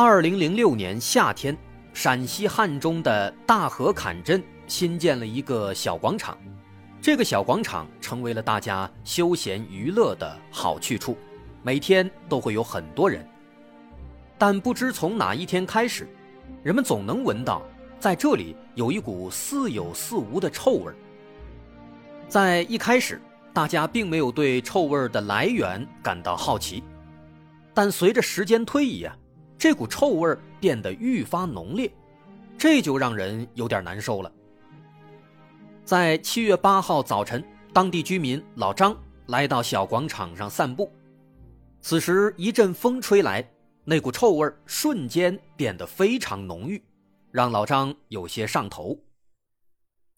二零零六年夏天，陕西汉中的大河坎镇新建了一个小广场，这个小广场成为了大家休闲娱乐的好去处，每天都会有很多人。但不知从哪一天开始，人们总能闻到在这里有一股似有似无的臭味。在一开始，大家并没有对臭味的来源感到好奇，但随着时间推移啊。这股臭味变得愈发浓烈，这就让人有点难受了。在七月八号早晨，当地居民老张来到小广场上散步，此时一阵风吹来，那股臭味瞬间变得非常浓郁，让老张有些上头。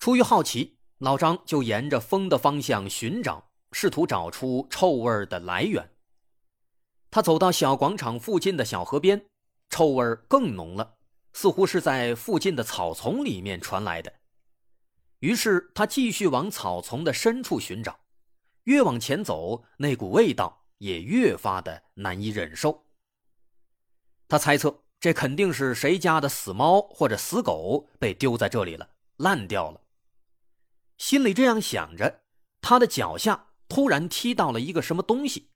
出于好奇，老张就沿着风的方向寻找，试图找出臭味的来源。他走到小广场附近的小河边。臭味更浓了，似乎是在附近的草丛里面传来的。于是他继续往草丛的深处寻找，越往前走，那股味道也越发的难以忍受。他猜测，这肯定是谁家的死猫或者死狗被丢在这里了，烂掉了。心里这样想着，他的脚下突然踢到了一个什么东西，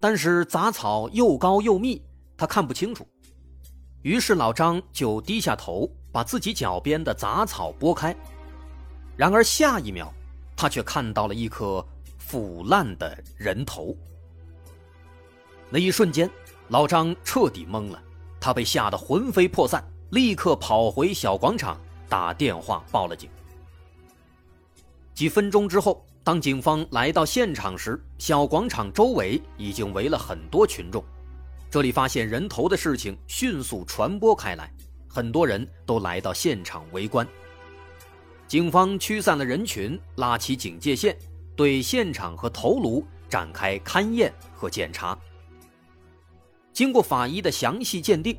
但是杂草又高又密。他看不清楚，于是老张就低下头，把自己脚边的杂草拨开。然而下一秒，他却看到了一颗腐烂的人头。那一瞬间，老张彻底懵了，他被吓得魂飞魄散，立刻跑回小广场，打电话报了警。几分钟之后，当警方来到现场时，小广场周围已经围了很多群众。这里发现人头的事情迅速传播开来，很多人都来到现场围观。警方驱散了人群，拉起警戒线，对现场和头颅展开勘验和检查。经过法医的详细鉴定，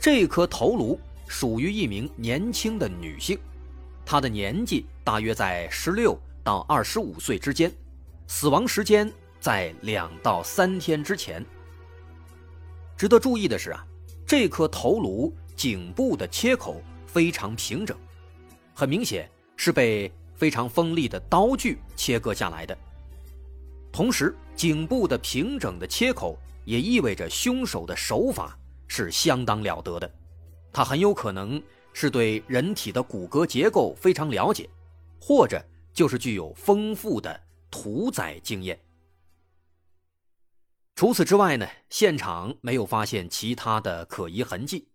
这颗头颅属于一名年轻的女性，她的年纪大约在十六到二十五岁之间，死亡时间在两到三天之前。值得注意的是啊，这颗头颅颈部的切口非常平整，很明显是被非常锋利的刀具切割下来的。同时，颈部的平整的切口也意味着凶手的手法是相当了得的，他很有可能是对人体的骨骼结构非常了解，或者就是具有丰富的屠宰经验。除此之外呢，现场没有发现其他的可疑痕迹。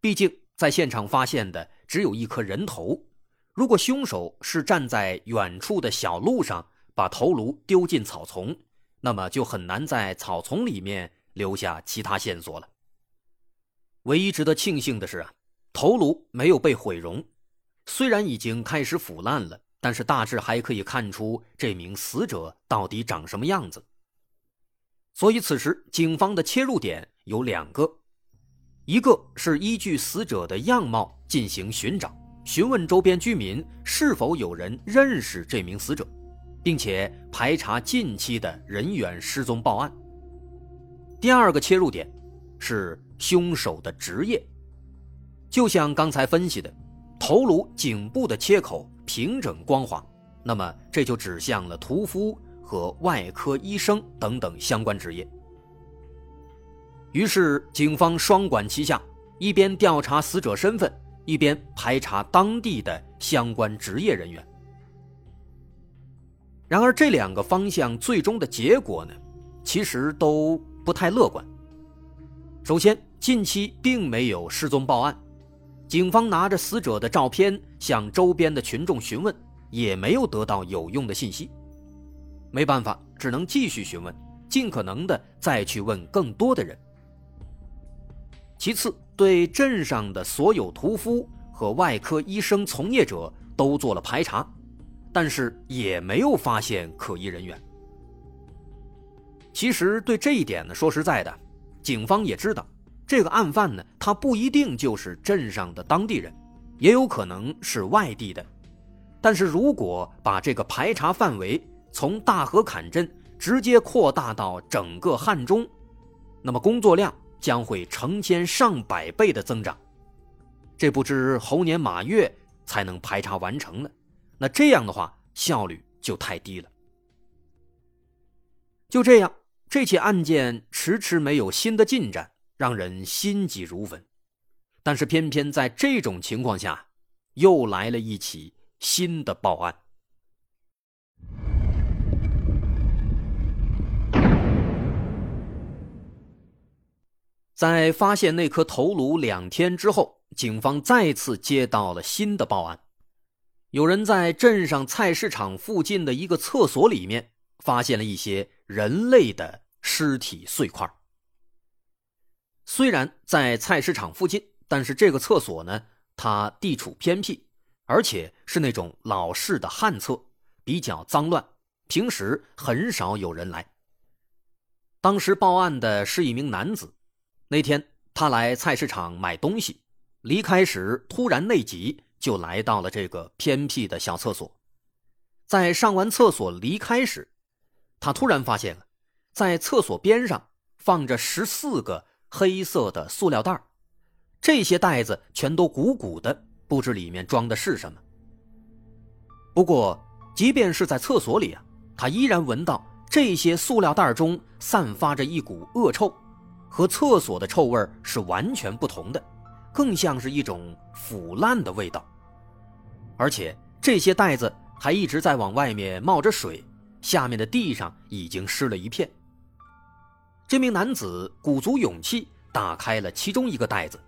毕竟在现场发现的只有一颗人头，如果凶手是站在远处的小路上把头颅丢进草丛，那么就很难在草丛里面留下其他线索了。唯一值得庆幸的是啊，头颅没有被毁容，虽然已经开始腐烂了，但是大致还可以看出这名死者到底长什么样子。所以，此时警方的切入点有两个，一个是依据死者的样貌进行寻找，询问周边居民是否有人认识这名死者，并且排查近期的人员失踪报案。第二个切入点是凶手的职业，就像刚才分析的，头颅颈部的切口平整光滑，那么这就指向了屠夫。和外科医生等等相关职业。于是，警方双管齐下，一边调查死者身份，一边排查当地的相关职业人员。然而，这两个方向最终的结果呢，其实都不太乐观。首先，近期并没有失踪报案，警方拿着死者的照片向周边的群众询问，也没有得到有用的信息。没办法，只能继续询问，尽可能的再去问更多的人。其次，对镇上的所有屠夫和外科医生从业者都做了排查，但是也没有发现可疑人员。其实对这一点呢，说实在的，警方也知道，这个案犯呢，他不一定就是镇上的当地人，也有可能是外地的。但是如果把这个排查范围从大河坎镇直接扩大到整个汉中，那么工作量将会成千上百倍的增长，这不知猴年马月才能排查完成呢？那这样的话效率就太低了。就这样，这起案件迟迟没有新的进展，让人心急如焚。但是偏偏在这种情况下，又来了一起。新的报案，在发现那颗头颅两天之后，警方再次接到了新的报案。有人在镇上菜市场附近的一个厕所里面发现了一些人类的尸体碎块。虽然在菜市场附近，但是这个厕所呢，它地处偏僻。而且是那种老式的旱厕，比较脏乱，平时很少有人来。当时报案的是一名男子，那天他来菜市场买东西，离开时突然内急，就来到了这个偏僻的小厕所。在上完厕所离开时，他突然发现，在厕所边上放着十四个黑色的塑料袋这些袋子全都鼓鼓的。不知里面装的是什么。不过，即便是在厕所里啊，他依然闻到这些塑料袋中散发着一股恶臭，和厕所的臭味是完全不同的，更像是一种腐烂的味道。而且这些袋子还一直在往外面冒着水，下面的地上已经湿了一片。这名男子鼓足勇气打开了其中一个袋子，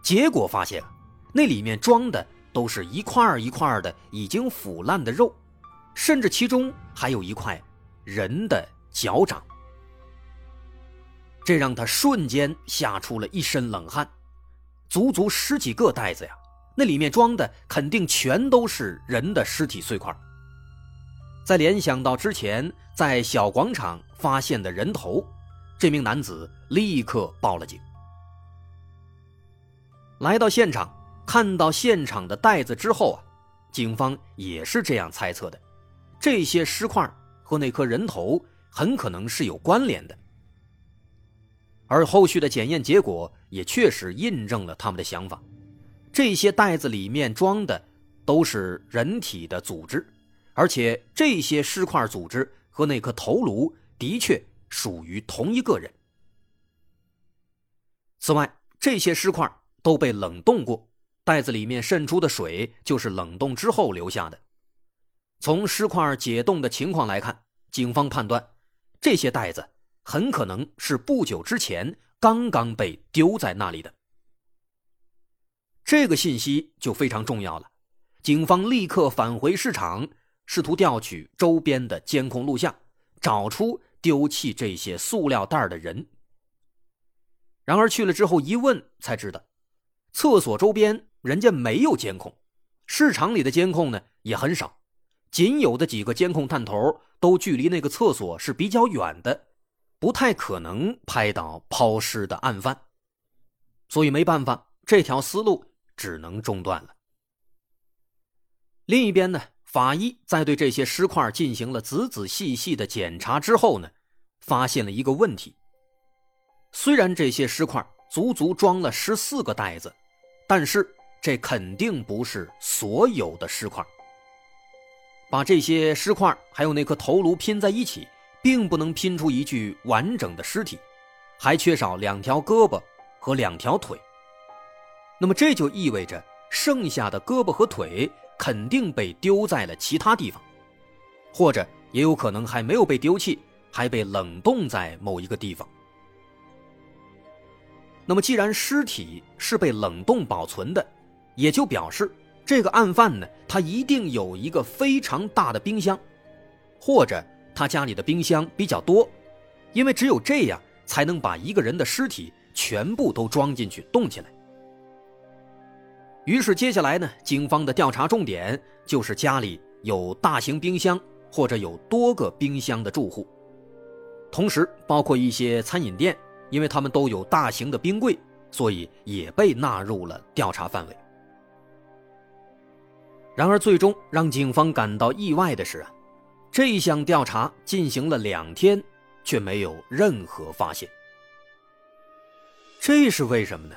结果发现。那里面装的都是一块一块的已经腐烂的肉，甚至其中还有一块人的脚掌，这让他瞬间吓出了一身冷汗。足足十几个袋子呀，那里面装的肯定全都是人的尸体碎块。再联想到之前在小广场发现的人头，这名男子立刻报了警。来到现场。看到现场的袋子之后啊，警方也是这样猜测的：这些尸块和那颗人头很可能是有关联的。而后续的检验结果也确实印证了他们的想法：这些袋子里面装的都是人体的组织，而且这些尸块组织和那颗头颅的确属于同一个人。此外，这些尸块都被冷冻过。袋子里面渗出的水就是冷冻之后留下的。从尸块解冻的情况来看，警方判断这些袋子很可能是不久之前刚刚被丢在那里的。这个信息就非常重要了。警方立刻返回市场，试图调取周边的监控录像，找出丢弃这些塑料袋的人。然而去了之后一问，才知道厕所周边。人家没有监控，市场里的监控呢也很少，仅有的几个监控探头都距离那个厕所是比较远的，不太可能拍到抛尸的案犯，所以没办法，这条思路只能中断了。另一边呢，法医在对这些尸块进行了仔仔细细的检查之后呢，发现了一个问题：虽然这些尸块足足装了十四个袋子，但是。这肯定不是所有的尸块。把这些尸块还有那颗头颅拼在一起，并不能拼出一具完整的尸体，还缺少两条胳膊和两条腿。那么这就意味着，剩下的胳膊和腿肯定被丢在了其他地方，或者也有可能还没有被丢弃，还被冷冻在某一个地方。那么既然尸体是被冷冻保存的，也就表示，这个案犯呢，他一定有一个非常大的冰箱，或者他家里的冰箱比较多，因为只有这样才能把一个人的尸体全部都装进去冻起来。于是接下来呢，警方的调查重点就是家里有大型冰箱或者有多个冰箱的住户，同时包括一些餐饮店，因为他们都有大型的冰柜，所以也被纳入了调查范围。然而，最终让警方感到意外的是啊，这一项调查进行了两天，却没有任何发现。这是为什么呢？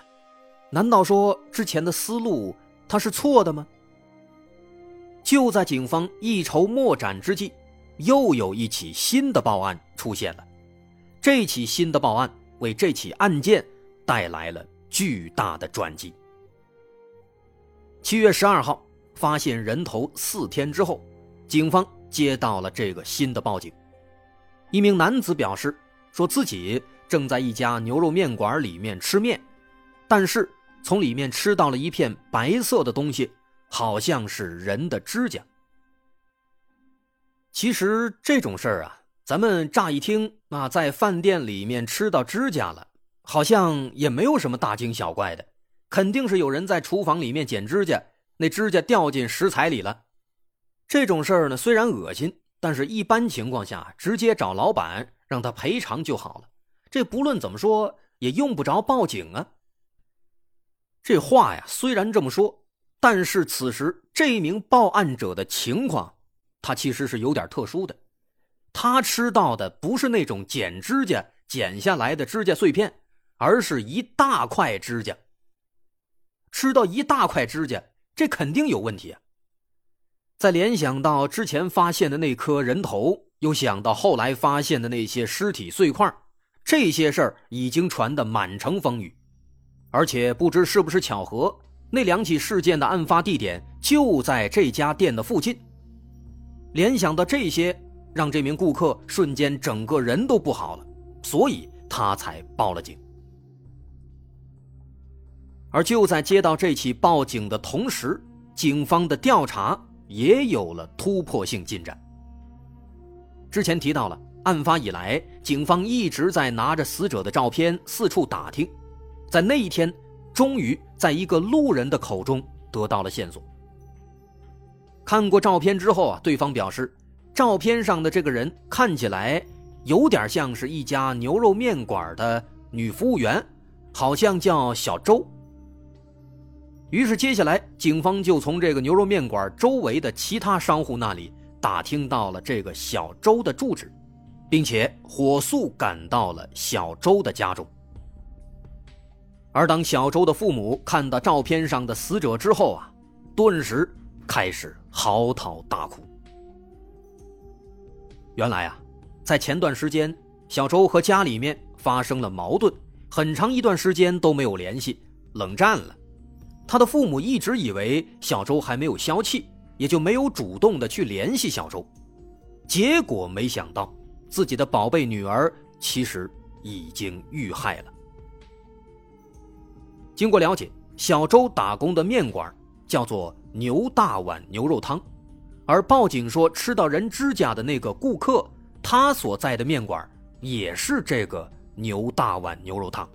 难道说之前的思路他是错的吗？就在警方一筹莫展之际，又有一起新的报案出现了。这起新的报案为这起案件带来了巨大的转机。七月十二号，发现人头四天之后，警方接到了这个新的报警。一名男子表示，说自己正在一家牛肉面馆里面吃面，但是。从里面吃到了一片白色的东西，好像是人的指甲。其实这种事儿啊，咱们乍一听啊，在饭店里面吃到指甲了，好像也没有什么大惊小怪的，肯定是有人在厨房里面剪指甲，那指甲掉进食材里了。这种事儿呢，虽然恶心，但是一般情况下直接找老板让他赔偿就好了。这不论怎么说也用不着报警啊。这话呀，虽然这么说，但是此时这名报案者的情况，他其实是有点特殊的。他吃到的不是那种剪指甲剪下来的指甲碎片，而是一大块指甲。吃到一大块指甲，这肯定有问题啊！再联想到之前发现的那颗人头，又想到后来发现的那些尸体碎块，这些事儿已经传得满城风雨。而且不知是不是巧合，那两起事件的案发地点就在这家店的附近。联想到这些，让这名顾客瞬间整个人都不好了，所以他才报了警。而就在接到这起报警的同时，警方的调查也有了突破性进展。之前提到了，案发以来，警方一直在拿着死者的照片四处打听。在那一天，终于在一个路人的口中得到了线索。看过照片之后啊，对方表示，照片上的这个人看起来有点像是一家牛肉面馆的女服务员，好像叫小周。于是，接下来警方就从这个牛肉面馆周围的其他商户那里打听到了这个小周的住址，并且火速赶到了小周的家中。而当小周的父母看到照片上的死者之后啊，顿时开始嚎啕大哭。原来啊，在前段时间，小周和家里面发生了矛盾，很长一段时间都没有联系，冷战了。他的父母一直以为小周还没有消气，也就没有主动的去联系小周。结果没想到，自己的宝贝女儿其实已经遇害了。经过了解，小周打工的面馆叫做牛大碗牛肉汤，而报警说吃到人指甲的那个顾客，他所在的面馆也是这个牛大碗牛肉汤。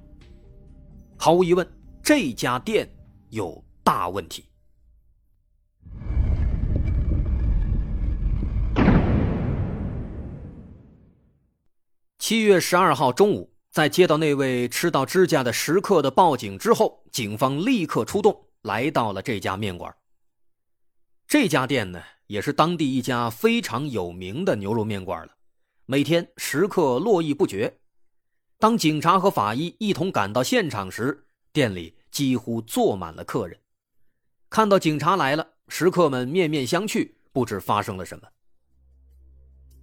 毫无疑问，这家店有大问题。七月十二号中午。在接到那位吃到指甲的食客的报警之后，警方立刻出动，来到了这家面馆。这家店呢，也是当地一家非常有名的牛肉面馆了，每天食客络绎不绝。当警察和法医一同赶到现场时，店里几乎坐满了客人。看到警察来了，食客们面面相觑，不知发生了什么。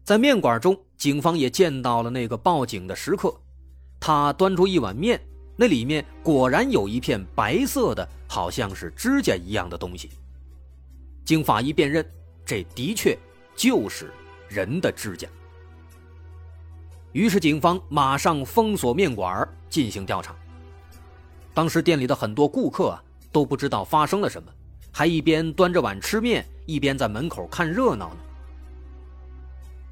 在面馆中，警方也见到了那个报警的食客。他端出一碗面，那里面果然有一片白色的，好像是指甲一样的东西。经法医辨认，这的确就是人的指甲。于是警方马上封锁面馆进行调查。当时店里的很多顾客啊都不知道发生了什么，还一边端着碗吃面，一边在门口看热闹呢。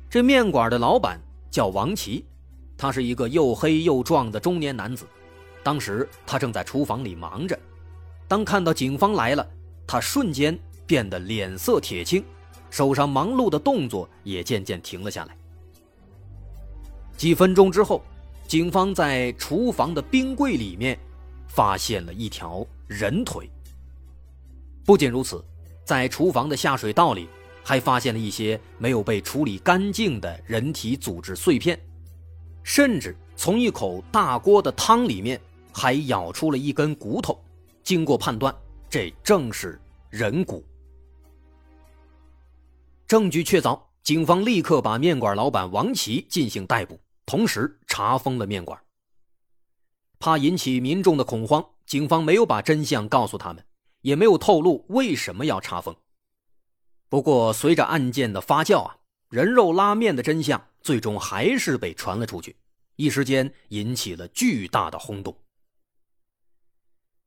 这面馆的老板叫王琦。他是一个又黑又壮的中年男子，当时他正在厨房里忙着，当看到警方来了，他瞬间变得脸色铁青，手上忙碌的动作也渐渐停了下来。几分钟之后，警方在厨房的冰柜里面发现了一条人腿。不仅如此，在厨房的下水道里还发现了一些没有被处理干净的人体组织碎片，甚至从一口大锅的汤里面还舀出了一根骨头。经过判断，这正是人骨。证据确凿，警方立刻把面馆老板王琦进行逮捕，同时查封了面馆。怕引起民众的恐慌，警方没有把真相告诉他们。也没有透露为什么要查封。不过，随着案件的发酵啊，人肉拉面的真相最终还是被传了出去，一时间引起了巨大的轰动。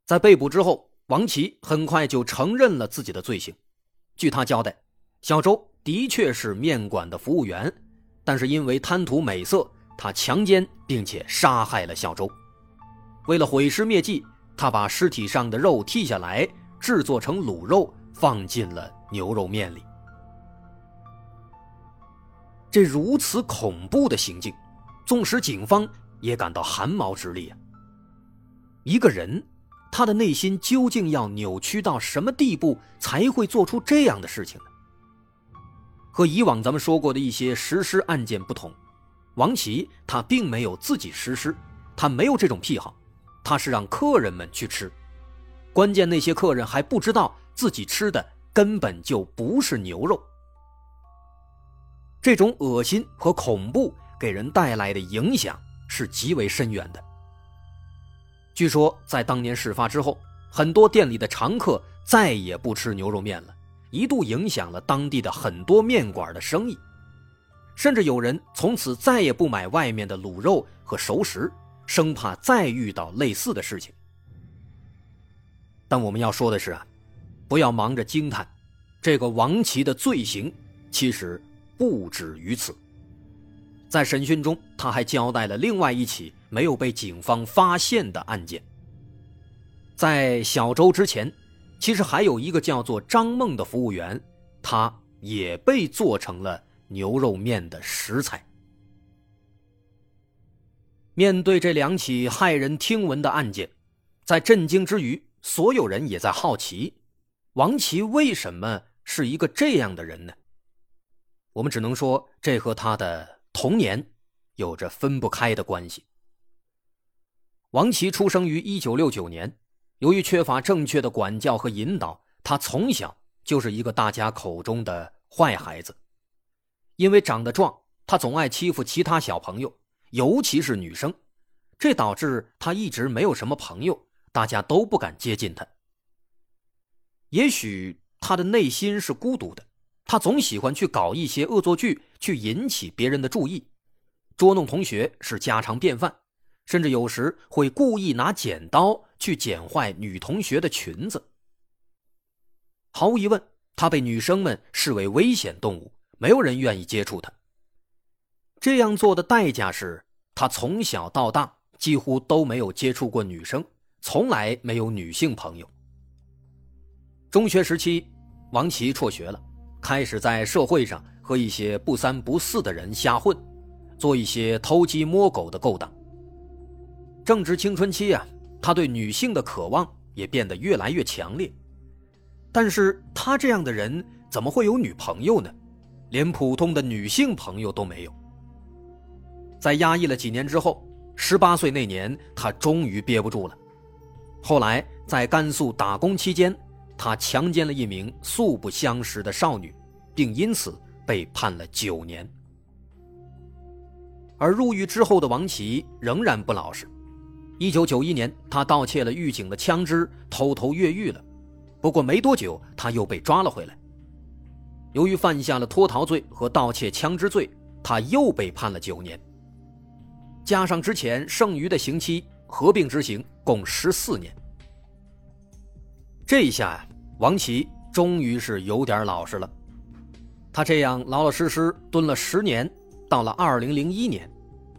在被捕之后，王琦很快就承认了自己的罪行。据他交代，小周的确是面馆的服务员，但是因为贪图美色，他强奸并且杀害了小周。为了毁尸灭迹，他把尸体上的肉剔下来。制作成卤肉，放进了牛肉面里。这如此恐怖的行径，纵使警方也感到寒毛直立啊！一个人，他的内心究竟要扭曲到什么地步，才会做出这样的事情呢？和以往咱们说过的一些实施案件不同，王琦他并没有自己实施，他没有这种癖好，他是让客人们去吃。关键那些客人还不知道自己吃的根本就不是牛肉，这种恶心和恐怖给人带来的影响是极为深远的。据说在当年事发之后，很多店里的常客再也不吃牛肉面了，一度影响了当地的很多面馆的生意，甚至有人从此再也不买外面的卤肉和熟食，生怕再遇到类似的事情。但我们要说的是啊，不要忙着惊叹，这个王琦的罪行其实不止于此。在审讯中，他还交代了另外一起没有被警方发现的案件。在小周之前，其实还有一个叫做张梦的服务员，他也被做成了牛肉面的食材。面对这两起骇人听闻的案件，在震惊之余。所有人也在好奇，王琦为什么是一个这样的人呢？我们只能说，这和他的童年有着分不开的关系。王琦出生于一九六九年，由于缺乏正确的管教和引导，他从小就是一个大家口中的坏孩子。因为长得壮，他总爱欺负其他小朋友，尤其是女生，这导致他一直没有什么朋友。大家都不敢接近他。也许他的内心是孤独的，他总喜欢去搞一些恶作剧，去引起别人的注意，捉弄同学是家常便饭，甚至有时会故意拿剪刀去剪坏女同学的裙子。毫无疑问，他被女生们视为危险动物，没有人愿意接触他。这样做的代价是他从小到大几乎都没有接触过女生。从来没有女性朋友。中学时期，王琦辍学了，开始在社会上和一些不三不四的人瞎混，做一些偷鸡摸狗的勾当。正值青春期啊，他对女性的渴望也变得越来越强烈。但是他这样的人怎么会有女朋友呢？连普通的女性朋友都没有。在压抑了几年之后，十八岁那年，他终于憋不住了。后来，在甘肃打工期间，他强奸了一名素不相识的少女，并因此被判了九年。而入狱之后的王琦仍然不老实。一九九一年，他盗窃了狱警的枪支，偷偷越狱了。不过没多久，他又被抓了回来。由于犯下了脱逃罪和盗窃枪支罪，他又被判了九年。加上之前剩余的刑期。合并执行共十四年，这一下呀，王琦终于是有点老实了。他这样老老实实蹲了十年，到了二零零一年，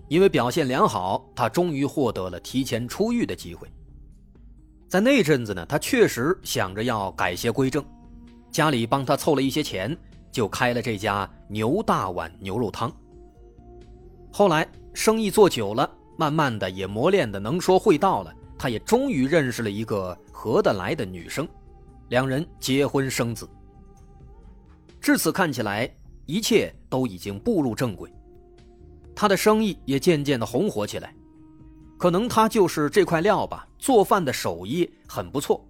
因为表现良好，他终于获得了提前出狱的机会。在那阵子呢，他确实想着要改邪归正，家里帮他凑了一些钱，就开了这家牛大碗牛肉汤。后来生意做久了，慢慢的也磨练的能说会道了，他也终于认识了一个合得来的女生，两人结婚生子。至此看起来，一切都已经步入正轨。他的生意也渐渐的红火起来，可能他就是这块料吧，做饭的手艺很不错。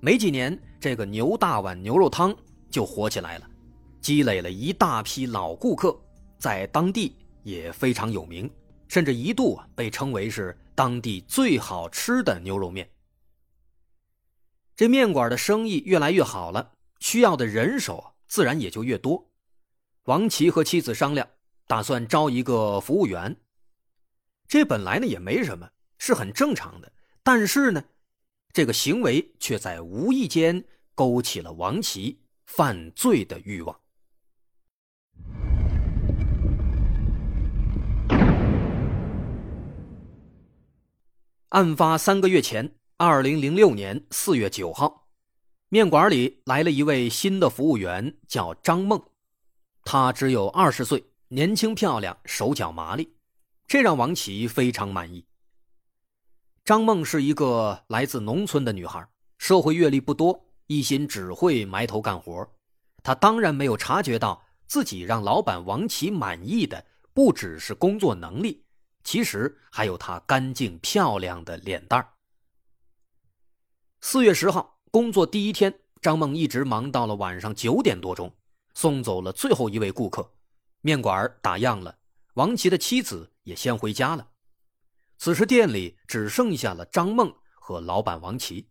没几年，这个牛大碗牛肉汤就火起来了，积累了一大批老顾客，在当地也非常有名，甚至一度被称为是当地最好吃的牛肉面。这面馆的生意越来越好了，需要的人手自然也就越多。王琦和妻子商量。打算招一个服务员，这本来呢也没什么，是很正常的。但是呢，这个行为却在无意间勾起了王琦犯罪的欲望。案发三个月前，二零零六年四月九号，面馆里来了一位新的服务员，叫张梦，她只有二十岁。年轻漂亮，手脚麻利，这让王琦非常满意。张梦是一个来自农村的女孩，社会阅历不多，一心只会埋头干活。她当然没有察觉到自己让老板王琦满意的不只是工作能力，其实还有她干净漂亮的脸蛋儿四月十号，工作第一天，张梦一直忙到了晚上九点多钟，送走了最后一位顾客。面馆打烊了，王琦的妻子也先回家了。此时店里只剩下了张梦和老板王琦。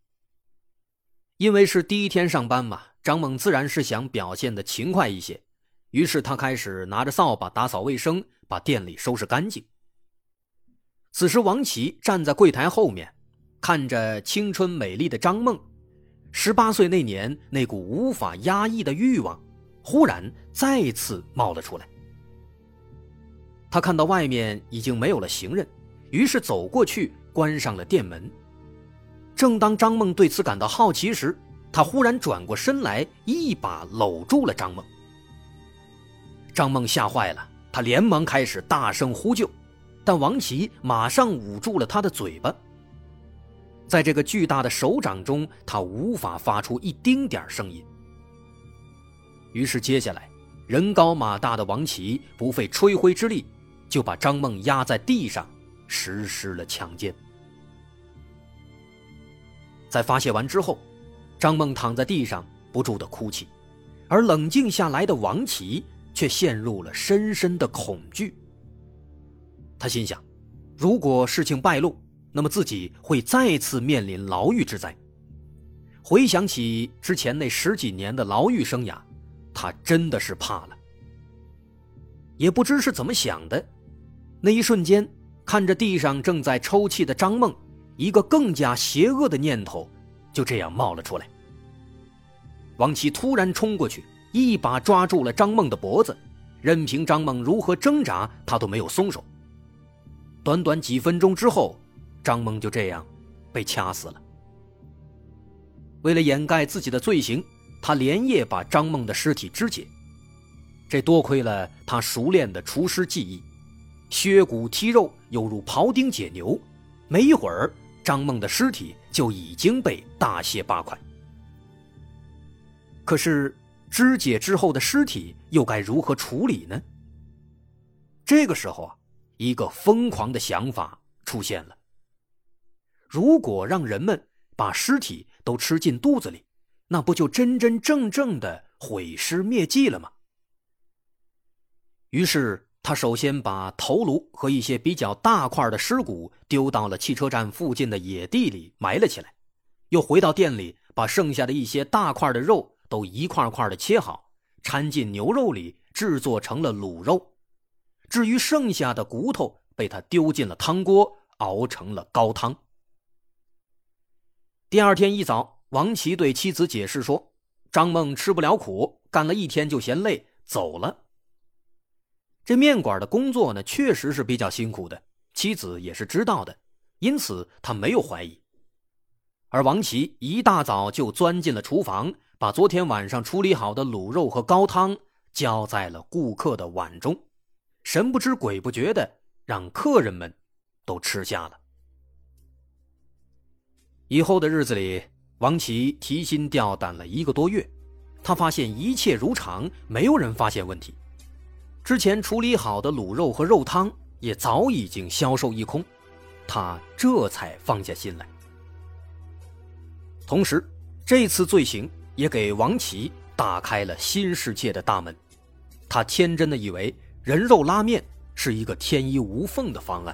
因为是第一天上班嘛，张梦自然是想表现的勤快一些，于是他开始拿着扫把打扫卫生，把店里收拾干净。此时，王琦站在柜台后面，看着青春美丽的张梦，十八岁那年那股无法压抑的欲望，忽然再次冒了出来。他看到外面已经没有了行人，于是走过去关上了店门。正当张梦对此感到好奇时，他忽然转过身来，一把搂住了张梦。张梦吓坏了，他连忙开始大声呼救，但王琦马上捂住了他的嘴巴。在这个巨大的手掌中，他无法发出一丁点声音。于是接下来，人高马大的王琦不费吹灰之力。就把张梦压在地上，实施了强奸。在发泄完之后，张梦躺在地上不住的哭泣，而冷静下来的王琦却陷入了深深的恐惧。他心想，如果事情败露，那么自己会再次面临牢狱之灾。回想起之前那十几年的牢狱生涯，他真的是怕了。也不知是怎么想的。那一瞬间，看着地上正在抽泣的张梦，一个更加邪恶的念头就这样冒了出来。王琦突然冲过去，一把抓住了张梦的脖子，任凭张梦如何挣扎，他都没有松手。短短几分钟之后，张梦就这样被掐死了。为了掩盖自己的罪行，他连夜把张梦的尸体肢解。这多亏了他熟练的厨师技艺。削骨剔肉，犹如庖丁解牛。没一会儿，张梦的尸体就已经被大卸八块。可是，肢解之后的尸体又该如何处理呢？这个时候啊，一个疯狂的想法出现了：如果让人们把尸体都吃进肚子里，那不就真真正正的毁尸灭迹了吗？于是。他首先把头颅和一些比较大块的尸骨丢到了汽车站附近的野地里埋了起来，又回到店里，把剩下的一些大块的肉都一块块的切好，掺进牛肉里制作成了卤肉。至于剩下的骨头，被他丢进了汤锅，熬成了高汤。第二天一早，王琦对妻子解释说：“张梦吃不了苦，干了一天就嫌累，走了。”这面馆的工作呢，确实是比较辛苦的，妻子也是知道的，因此他没有怀疑。而王琦一大早就钻进了厨房，把昨天晚上处理好的卤肉和高汤浇在了顾客的碗中，神不知鬼不觉的让客人们都吃下了。以后的日子里，王琦提心吊胆了一个多月，他发现一切如常，没有人发现问题。之前处理好的卤肉和肉汤也早已经销售一空，他这才放下心来。同时，这次罪行也给王琦打开了新世界的大门。他天真的以为人肉拉面是一个天衣无缝的方案。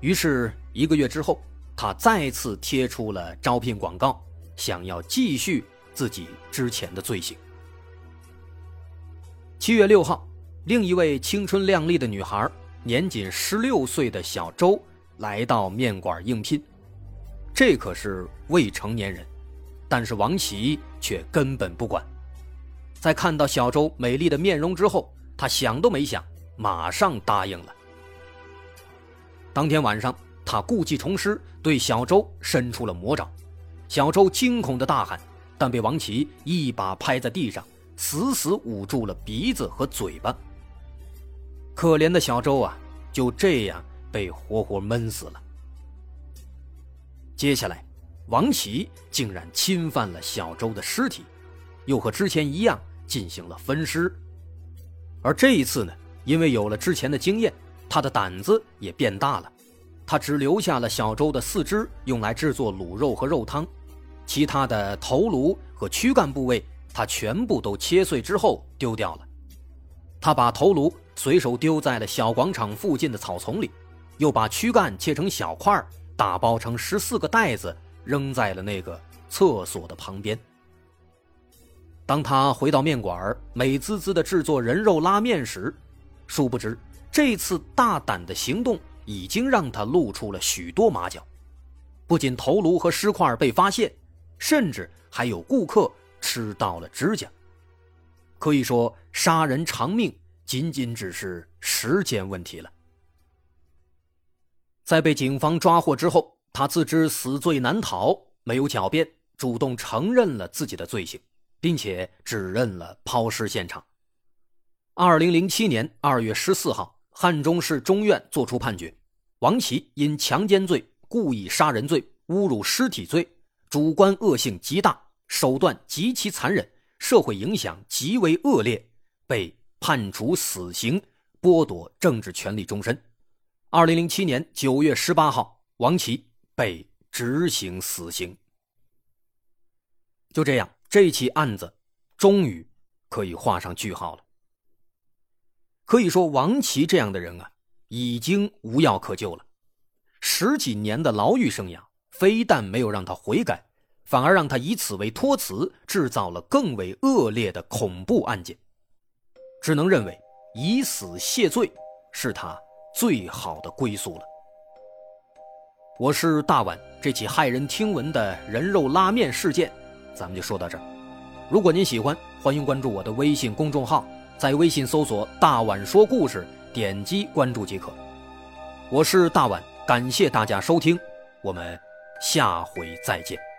于是，一个月之后，他再次贴出了招聘广告，想要继续自己之前的罪行。七月六号，另一位青春靓丽的女孩，年仅十六岁的小周，来到面馆应聘。这可是未成年人，但是王琦却根本不管。在看到小周美丽的面容之后，他想都没想，马上答应了。当天晚上，他故技重施，对小周伸出了魔爪。小周惊恐的大喊，但被王琦一把拍在地上。死死捂住了鼻子和嘴巴。可怜的小周啊，就这样被活活闷死了。接下来，王琦竟然侵犯了小周的尸体，又和之前一样进行了分尸。而这一次呢，因为有了之前的经验，他的胆子也变大了。他只留下了小周的四肢，用来制作卤肉和肉汤，其他的头颅和躯干部位。他全部都切碎之后丢掉了，他把头颅随手丢在了小广场附近的草丛里，又把躯干切成小块打包成十四个袋子，扔在了那个厕所的旁边。当他回到面馆，美滋滋的制作人肉拉面时，殊不知这次大胆的行动已经让他露出了许多马脚，不仅头颅和尸块被发现，甚至还有顾客。吃到了指甲，可以说杀人偿命仅仅只是时间问题了。在被警方抓获之后，他自知死罪难逃，没有狡辩，主动承认了自己的罪行，并且指认了抛尸现场。二零零七年二月十四号，汉中市中院作出判决：王琦因强奸罪、故意杀人罪、侮辱尸体罪，主观恶性极大。手段极其残忍，社会影响极为恶劣，被判处死刑，剥夺政治权利终身。二零零七年九月十八号，王琦被执行死刑。就这样，这起案子终于可以画上句号了。可以说，王琦这样的人啊，已经无药可救了。十几年的牢狱生涯，非但没有让他悔改。反而让他以此为托词，制造了更为恶劣的恐怖案件。只能认为以死谢罪是他最好的归宿了。我是大碗，这起骇人听闻的人肉拉面事件，咱们就说到这儿。如果您喜欢，欢迎关注我的微信公众号，在微信搜索“大碗说故事”，点击关注即可。我是大碗，感谢大家收听，我们下回再见。